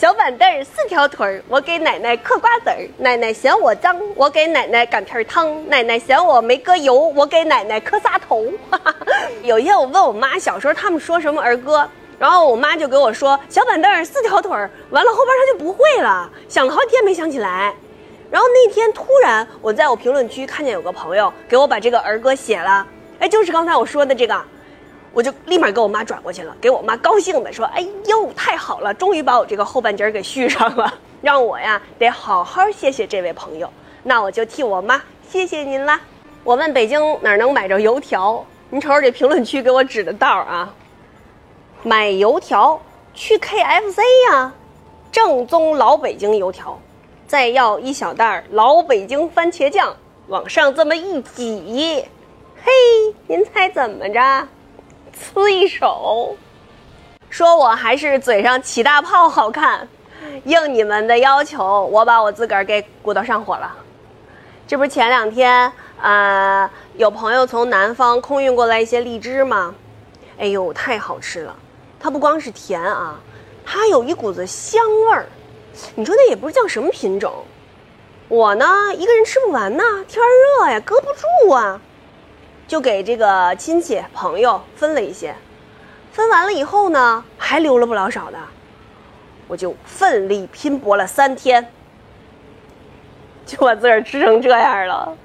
小板凳四条腿儿，我给奶奶嗑瓜子儿。奶奶嫌我脏，我给奶奶擀片汤。奶奶嫌我没搁油，我给奶奶磕仨头。有一天我问我妈，小时候他们说什么儿歌，然后我妈就给我说小板凳四条腿儿，完了后边她就不会了，想了好几天没想起来。然后那天突然我在我评论区看见有个朋友给我把这个儿歌写了，哎，就是刚才我说的这个。我就立马给我妈转过去了，给我妈高兴的说：“哎呦，太好了，终于把我这个后半截给续上了，让我呀得好好谢谢这位朋友。那我就替我妈谢谢您啦。”我问北京哪儿能买着油条，您瞅瞅这评论区给我指的道儿啊。买油条去 KFC 呀，正宗老北京油条，再要一小袋老北京番茄酱，往上这么一挤，嘿，您猜怎么着？呲一手，说我还是嘴上起大泡好看，应你们的要求，我把我自个儿给鼓捣上火了。这不是前两天，呃，有朋友从南方空运过来一些荔枝吗？哎呦，太好吃了！它不光是甜啊，它有一股子香味儿。你说那也不是叫什么品种，我呢一个人吃不完呢，天热呀，搁不住啊。就给这个亲戚朋友分了一些，分完了以后呢，还留了不老少的，我就奋力拼搏了三天，就把自个儿吃成这样了。